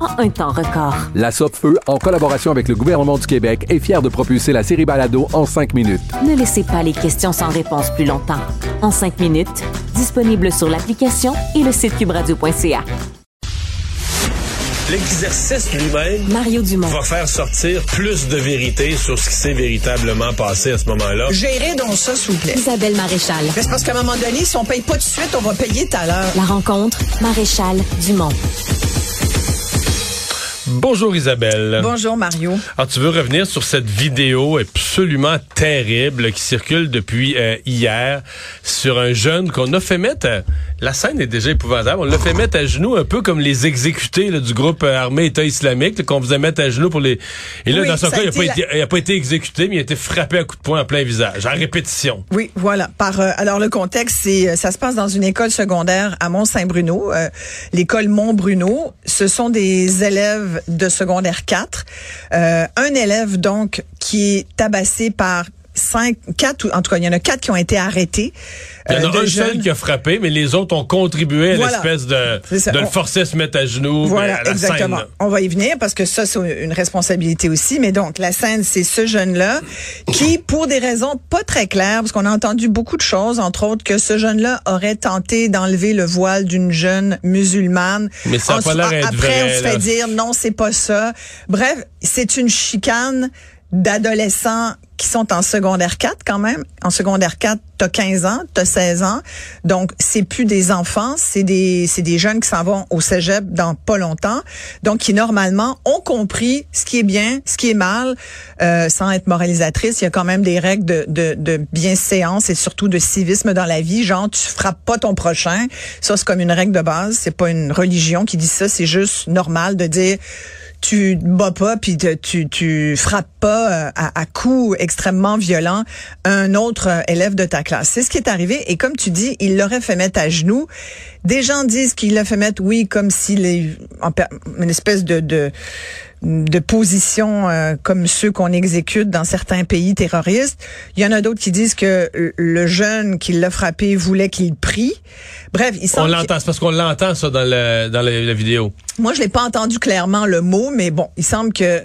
en un temps record. La Feu, en collaboration avec le gouvernement du Québec, est fière de propulser la série Balado en cinq minutes. Ne laissez pas les questions sans réponse plus longtemps. En cinq minutes, disponible sur l'application et le site cubradio.ca. L'exercice lui-même Mario Dumont. va faire sortir plus de vérité sur ce qui s'est véritablement passé à ce moment-là. Gérez donc ça, s'il vous plaît. Isabelle Maréchal. C'est parce qu'à un moment donné, si on paye pas tout de suite, on va payer tout à l'heure. La rencontre, Maréchal Dumont. Bonjour Isabelle. Bonjour, Mario. Alors, tu veux revenir sur cette vidéo absolument terrible qui circule depuis euh, hier sur un jeune qu'on a fait mettre. à- la scène est déjà épouvantable. On l'a fait mettre à genoux un peu comme les exécutés là, du groupe euh, armé État islamique qu'on faisait mettre à genoux pour les. Et là, Oui, dans son cas, il n'a pas, pas été exécuté, mais il a été frappé à coups de poing en plein visage, en répétition. Oui, voilà. Par euh, alors le contexte, c'est euh, ça se passe dans une école secondaire à Mont-Saint-Bruno, euh, l'école Mont-Bruno. Ce sont des élèves de secondaire 4. Euh, un élève donc qui est tabassé par cinq, quatre, en tout cas, il y en a quatre qui ont été arrêtés. Il y en euh, a de un seul jeunes. qui a frappé, mais les autres ont contribué à Voilà. l'espèce de, de le forcer à se mettre à genoux Voilà, à la exactement. scène. On va y venir parce que ça, c'est une responsabilité aussi. Mais donc, la scène, c'est ce jeune-là qui, pour des raisons pas très claires, parce qu'on a entendu beaucoup de choses, entre autres que ce jeune-là aurait tenté d'enlever le voile d'une jeune musulmane. Mais ça a pas l'air Après, on se là. fait dire non, c'est pas ça. Bref, c'est une chicane d'adolescents qui sont en secondaire 4 quand même. En secondaire 4, t'as 15 ans, t'as 16 ans. Donc, c'est plus des enfants, c'est des, c'est des jeunes qui s'en vont au cégep dans pas longtemps. Donc, qui normalement ont compris ce qui est bien, ce qui est mal, euh, sans être moralisatrice. Il y a quand même des règles de, de, de bienséance et surtout de civisme dans la vie. Genre, tu frappes pas ton prochain. Ça, c'est comme une règle de base. C'est pas une religion qui dit ça. C'est juste normal de dire tu bats pas puis tu tu frappes pas euh, à, à coups extrêmement violents un autre euh, élève de ta classe. C'est ce qui est arrivé et comme tu dis, il l'aurait fait mettre à genoux. Des gens disent qu'il l'a fait mettre oui comme s'il est en une espèce de de de position euh, comme ceux qu'on exécute dans certains pays terroristes. Il y en a d'autres qui disent que le jeune qui l'a frappé voulait qu'il prie. Bref, il On semble que- l'entend, c'est parce qu'on l'entend ça dans, le, dans la, la vidéo. moi, je l'ai pas entendu clairement le mot, mais bon, il semble que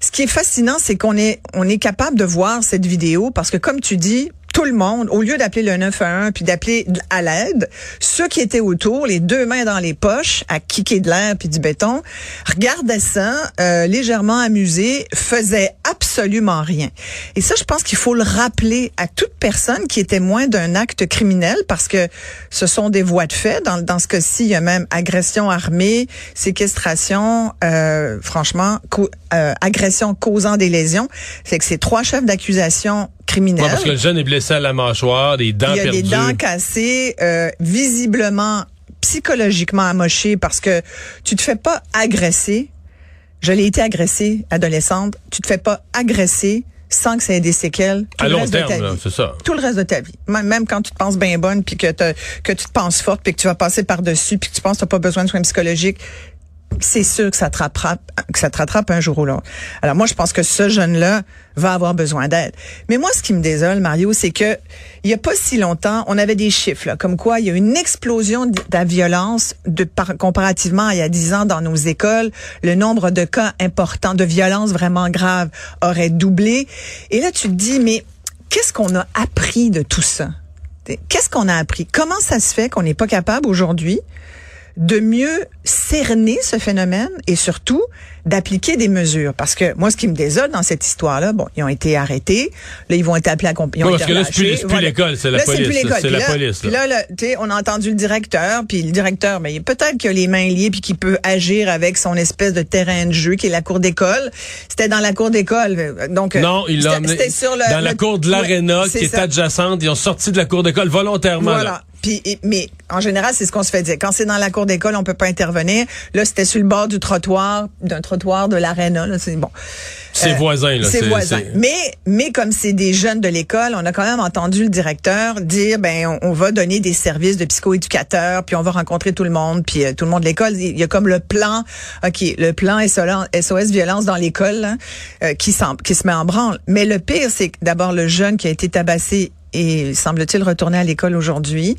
ce qui est fascinant, c'est qu'on est on est capable de voir cette vidéo parce que comme tu dis, tout le monde, au lieu d'appeler le 911 puis d'appeler à l'aide, ceux qui étaient autour, les deux mains dans les poches, à kicker de l'air puis du béton, regardaient ça, euh, légèrement amusés, faisaient absolument rien. Et ça, je pense qu'il faut le rappeler à toute personne qui est témoin d'un acte criminel parce que ce sont des voies de fait. Dans, dans ce cas-ci, il y a même agression armée, séquestration, euh, franchement, co- euh, agression causant des lésions. C'est que c'est trois chefs d'accusation criminels. Ouais, parce que le jeune est blessé à la mâchoire, des dents Il y a perdues. des dents cassées, euh, visiblement psychologiquement amoché parce que tu te fais pas agresser. Je l'ai été agressée adolescente. Tu te fais pas agresser sans que ça ait des séquelles tout à le long reste de terme, ta là, vie. c'est ça. Tout le reste de ta vie. Même quand tu te penses bien bonne puis que que tu te penses forte puis que tu vas passer par-dessus puis que tu penses que tu n'as pas besoin de soins psychologiques, c'est sûr que ça te rattrape, que ça te un jour ou l'autre. Alors moi, je pense que ce jeune-là va avoir besoin d'aide. Mais moi, ce qui me désole, Mario, c'est que il y a pas si longtemps, on avait des chiffres, comme quoi il y a une explosion de la violence comparativement à il y a 10 ans dans nos écoles. Le nombre de cas importants de violence vraiment graves aurait doublé. Et là, tu te dis, mais qu'est-ce qu'on a appris de tout ça? Qu'est-ce qu'on a appris? Comment ça se fait qu'on n'est pas capable aujourd'hui de mieux cerner ce phénomène et surtout d'appliquer des mesures. Parce que moi, ce qui me désole dans cette histoire-là, bon, ils ont été arrêtés. Là, ils vont être appelés à oui, parce que là, c'est plus, l'école, c'est la police. C'est la police. Puis là, là on a entendu le directeur, puis le directeur, mais peut-être qu'il a les mains liées, puis qu'il peut agir avec son espèce de terrain de jeu qui est la cour d'école. C'était dans la cour d'école. Donc, non, il l'a sur le, dans la cour de l'aréna qui est adjacente. Ils ont sorti de la cour d'école volontairement. Voilà. Puis, mais en général, c'est ce qu'on se fait dire. Quand c'est dans la cour d'école, on peut pas intervenir. Là, c'était sur le bord du trottoir, d'un trottoir de l'aréna. C'est bon. C'est euh, voisin, là. C'est voisin. Mais, mais comme c'est des jeunes de l'école, on a quand même entendu le directeur dire, ben, on, va donner des services de psychoéducateurs, puis on va rencontrer tout le monde, puis euh, tout le monde de l'école. Il y a comme le plan, ok, le plan SOS violence dans l'école euh, qui, qui se met en branle. Mais le pire, c'est d'abord le jeune qui a été tabassé et semble-t-il retourner à l'école aujourd'hui.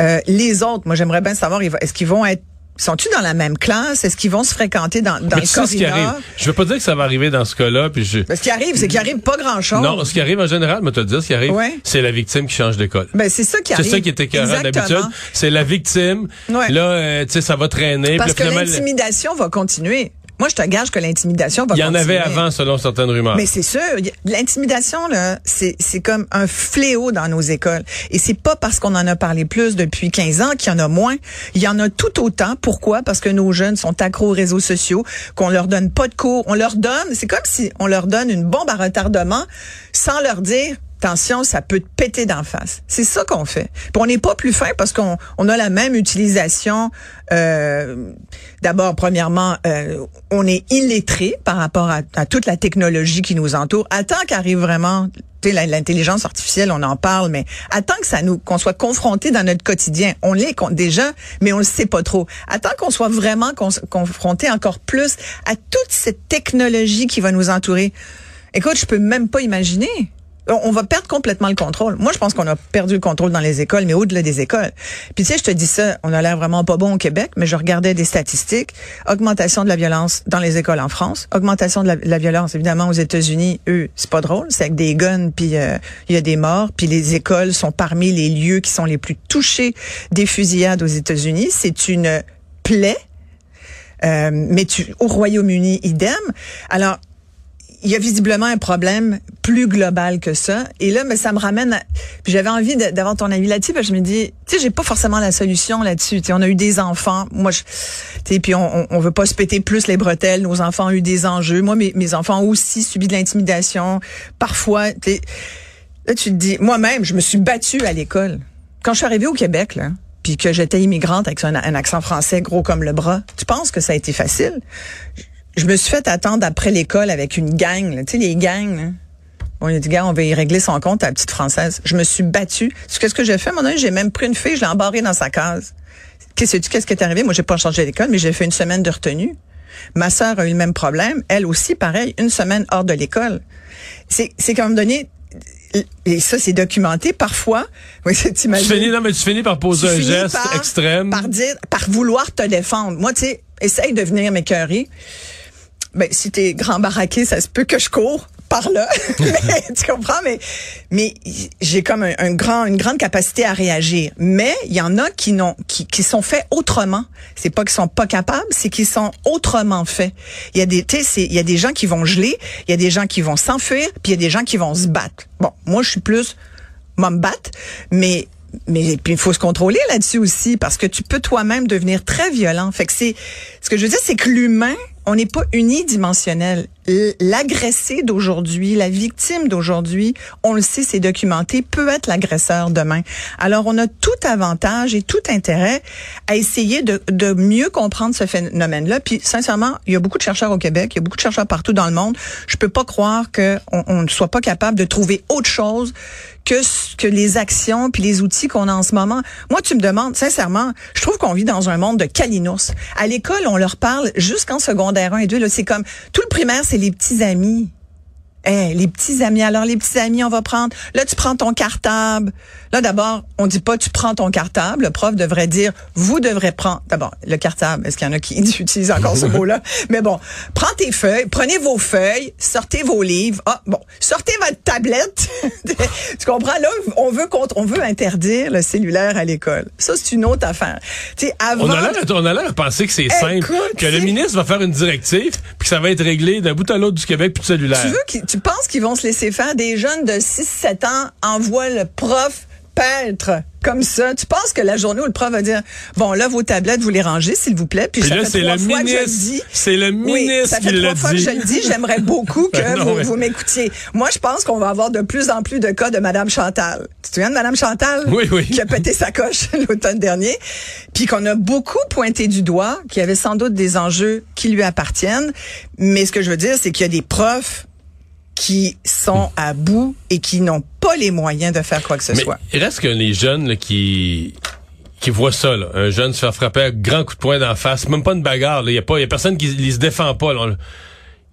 Euh, les autres, moi j'aimerais bien savoir, est-ce qu'ils vont être sont-ils dans la même classe? Est-ce qu'ils vont se fréquenter dans, dans le corridor? Ce qui arrive. Je veux pas dire que ça va arriver dans ce cas-là. Puis je... ce qui arrive, c'est qu'il arrive pas grand-chose. Non, ce qui arrive en général, mais te dire, ce qui arrive, c'est la victime qui change d'école. Ben, c'est ça qui arrive. C'est ça qui était écœurant d'habitude. C'est la victime. Là, euh, tu sais, ça va traîner. Parce que l'intimidation va continuer. Moi, je te gage que l'intimidation va Il y en avait avant, selon certaines rumeurs. Mais c'est sûr. L'intimidation, là, c'est, c'est comme un fléau dans nos écoles. Et c'est pas parce qu'on en a parlé plus depuis 15 ans qu'il y en a moins. Il y en a tout autant. Pourquoi? Parce que nos jeunes sont accros aux réseaux sociaux, qu'on leur donne pas de cours. On leur donne, c'est comme si on leur donne une bombe à retardement sans leur dire, attention, ça peut te péter d'en face. C'est ça qu'on fait. Puis on n'est pas plus fin parce qu'on on a la même utilisation. Euh, D'abord, premièrement, euh, on est illettré par rapport à, à, toute la technologie qui nous entoure. Attends qu'arrive vraiment l'intelligence artificielle, on en parle, mais attends que ça nous qu'on soit confronté dans notre quotidien. On l'est déjà, mais on le sait pas trop. Attends qu'on soit vraiment confronté encore plus à toute cette technologie qui va nous entourer. Écoute, je peux même pas imaginer on va perdre complètement le contrôle. Moi, je pense qu'on a perdu le contrôle dans les écoles, mais au-delà des écoles. Puis tu sais, je te dis ça, on a l'air vraiment pas bon au Québec, mais je regardais des statistiques. Augmentation de la violence dans les écoles en France, augmentation de la, violence évidemment aux États-Unis. Eux, c'est pas drôle, c'est avec des guns, puis euh, il y a des morts, puis les écoles sont parmi les lieux qui sont les plus touchés des fusillades aux États-Unis. C'est une plaie. Euh, mais tu, au Royaume-Uni, idem. Alors, il y a visiblement un problème plus global que ça. Et là, mais ça me ramène. À... Puis j'avais envie d'avoir ton avis là-dessus. Je me dis, tu sais, j'ai pas forcément la solution là-dessus. Tu on a eu des enfants. Moi, tu sais, puis on, on, veut pas se péter plus les bretelles. Nos enfants ont eu des enjeux. Moi, mes, mes enfants ont aussi subi de l'intimidation. Parfois, tu là, tu te dis, moi-même, je me suis battue à l'école. Quand je suis arrivée au Québec, là, puis que j'étais immigrante avec un, accent français gros comme le bras, tu penses que ça a été facile? Je me suis fait attendre après l'école avec une gang, tu sais, les gangs. Là. Bon, il a dit, gars, on va y régler son compte à la petite française. Je me suis battue. Qu'est-ce que j'ai fait? Mon j'ai même pris une fille, je l'ai embarrée dans sa case. Qu'est-ce que qu'est-ce qui est arrivé? Moi, j'ai pas changé d'école, mais j'ai fait une semaine de retenue. Ma sœur a eu le même problème. Elle aussi, pareil, une semaine hors de l'école. C'est, c'est comme donné, et ça, c'est documenté parfois. Oui, tu finis, non, mais tu finis par poser un geste extrême. Par dire, par vouloir te défendre. Moi, tu sais, essaye de venir m'écœurer ben, si t'es grand baraqué, ça se peut que je cours par là. tu comprends? Mais, mais j'ai comme un, grand, une grande capacité à réagir. Mais il y en a qui n'ont, qui, qui sont faits autrement. C'est pas qu'ils sont pas capables, c'est qu'ils sont autrement faits. Il y a des, il y a des gens qui vont geler, il y a des gens qui vont s'enfuir, puis il y a des gens qui vont se battre. Bon, moi, je suis plus, moi, me battre, mais mais il faut se contrôler là-dessus aussi parce que tu peux toi-même devenir très violent. Fait que c'est ce que je veux dire c'est que l'humain on n'est pas unidimensionnel. L'agressé d'aujourd'hui, la victime d'aujourd'hui, on le sait, c'est documenté, peut être l'agresseur demain. Alors, on a tout avantage et tout intérêt à essayer de, mieux comprendre ce phénomène-là. Puis, sincèrement, il y a beaucoup de chercheurs au Québec, il y a beaucoup de chercheurs partout dans le monde. Je peux pas croire qu'on on ne soit pas capable de trouver autre chose que que les actions puis les outils qu'on a en ce moment. Moi, tu me demandes, sincèrement, je trouve qu'on vit dans un monde de calinos. À l'école, on leur parle jusqu'en secondaire 1 et 2. C'est comme tout le primaire, c'est les petits amis. Hey, les petits amis, alors les petits amis, on va prendre. Là, tu prends ton cartable. Là, d'abord, on dit pas tu prends ton cartable. Le prof devrait dire vous devrez prendre. D'abord, le cartable. Est-ce qu'il y en a qui utilisent encore ce mot-là? Mais bon, prends tes feuilles, prenez vos feuilles, sortez vos livres. Ah bon, sortez votre tablette. tu comprends? Là, on veut on veut interdire le cellulaire à l'école. Ça, c'est une autre affaire. Tu sais, avant. On a l'air, penser que c'est simple, que le ministre va faire une directive, puis que ça va être réglé d'un bout à l'autre du Québec, puis du cellulaire. Tu veux tu penses qu'ils vont se laisser faire? Des jeunes de 6-7 ans envoient le prof peintre comme ça. Tu penses que la journée où le prof va dire bon là vos tablettes vous les rangez s'il vous plaît puis, ça là, fait trois fois que je le dis. C'est le ministre ça fait trois fois que je le dis. J'aimerais beaucoup que ben vous, vous m'écoutiez. Moi je pense qu'on va avoir de plus en plus de cas de Madame Chantal. Tu te souviens de Madame Chantal? Oui, oui. qui a pété sa coche l'automne dernier, puis qu'on a beaucoup pointé du doigt, qu'il y avait sans doute des enjeux qui lui appartiennent. Mais ce que je veux dire c'est qu'il y a des profs qui sont à bout et qui n'ont pas les moyens de faire quoi que ce Mais soit. Il reste que les jeunes qui qui voient ça, là, un jeune se faire frapper un grand coup de poing d'en face, même pas une bagarre, il y a pas, y a personne qui ne se défend pas. Là.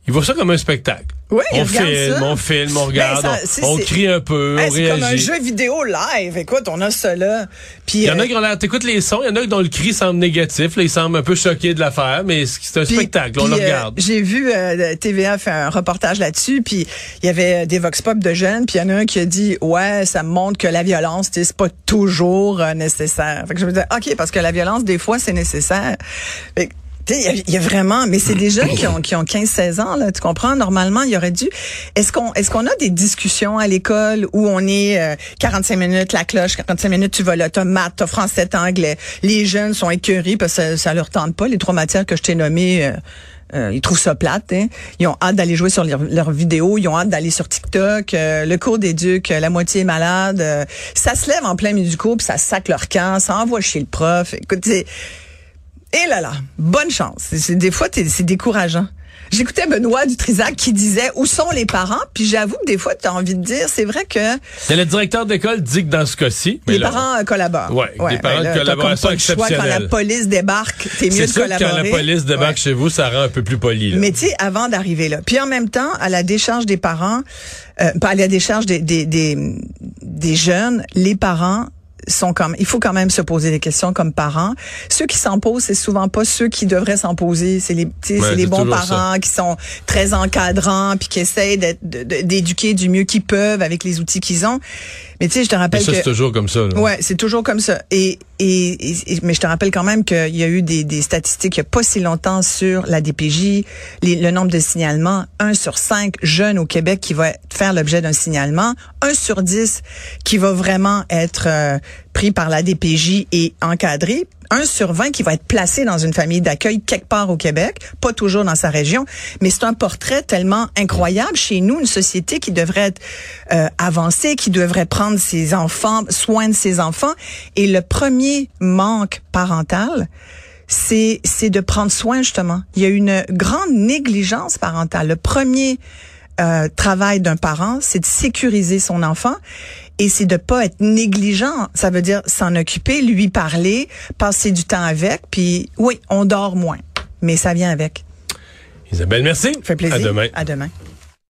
Ils voient ça comme un spectacle. Oui, on filme, ça. on filme, on regarde, ben, ça, on, on, crie un peu, hey, on réagit. C'est comme un jeu vidéo live. Écoute, on a là. Puis il y en a euh, qui ont l'air, t'écoutes les sons, il y en a dont le cri semble négatif, là, ils semblent un peu choqués de l'affaire, mais c'est un spectacle, on le euh, regarde. J'ai vu euh, TVA faire un reportage là-dessus, puis il y avait des vox pop de jeunes, puis il y en a un qui a dit ouais, ça montre que la violence, c'est pas toujours euh, nécessaire. Fait que je me disais ok, parce que la violence des fois c'est nécessaire. Fait que, il y, a vraiment, mais c'est des jeunes qui ont, qui ont 15-16 ans, là, tu comprends? Normalement, il y aurait dû. Est-ce qu'on est-ce qu'on a des discussions à l'école où on est euh, 45 minutes la cloche, 45 minutes tu vas là, t'as maths, t'as français, t'as anglais. Les jeunes sont écœurés parce que ça, ça leur tente pas. Les trois matières que je t'ai nommées, euh, euh, ils trouvent ça plate. Hein? Ils ont hâte d'aller jouer sur leurs leur vidéos, ils ont hâte d'aller sur TikTok. Euh, le cours d'éduc, la moitié est malade. Euh, ça se lève en plein milieu du cours, ça sac leur camp, ça envoie chez le prof. Écoute, et là là, bonne chance. C'est, des fois, c'est décourageant. J'écoutais Benoît Dutrisac qui disait où sont les parents, puis j'avoue que des fois tu as envie de dire, c'est vrai que Mais le directeur d'école dit que dans ce cas-ci, les là, parents euh, collaborent. Ouais, les parents ben là, de collaboration t'as comme pas le choix, exceptionnelle. Quand la police débarque, t'es mieux c'est de collaborer. quand la police débarque Ouais. chez vous, ça rend un peu plus poli. Là. Mais tu sais, avant d'arriver là. Puis en même temps, à la décharge des parents, euh, pas à la décharge des, des, des, des jeunes, les parents sont comme il faut quand même se poser des questions comme parents. Ceux qui s'en posent, c'est souvent pas ceux qui devraient s'en poser. C'est les, Ouais, c'est les bons parents qui sont très encadrants puis qui essayent d'éduquer du mieux qu'ils peuvent avec les outils qu'ils ont. Mais tu sais, je te Mais rappelle ça, que c'est toujours comme ça. Là. Ouais, c'est toujours comme ça. Et, et, et- mais je te rappelle quand même qu'il y a eu des, des statistiques il n'y a pas si longtemps sur la DPJ, les- le nombre de signalements. Un sur cinq jeunes au Québec qui va faire l'objet d'un signalement. Un sur dix qui va vraiment être euh, pris par la DPJ et encadré. Un sur 20 qui va être placé dans une famille d'accueil quelque part au Québec, pas toujours dans sa région, mais c'est un portrait tellement incroyable chez nous, une société qui devrait être euh, avancée, qui devrait prendre ses enfants, soin de ses enfants. Et le premier manque parental, c'est c'est de prendre soin justement. Il y a une grande négligence parentale. Le premier euh, travail d'un parent, c'est de sécuriser son enfant et c'est de pas être négligent. Ça veut dire s'en occuper, lui parler, passer du temps avec. Puis oui, on dort moins, mais ça vient avec. Isabelle, merci. Ça fait plaisir. À demain. À demain.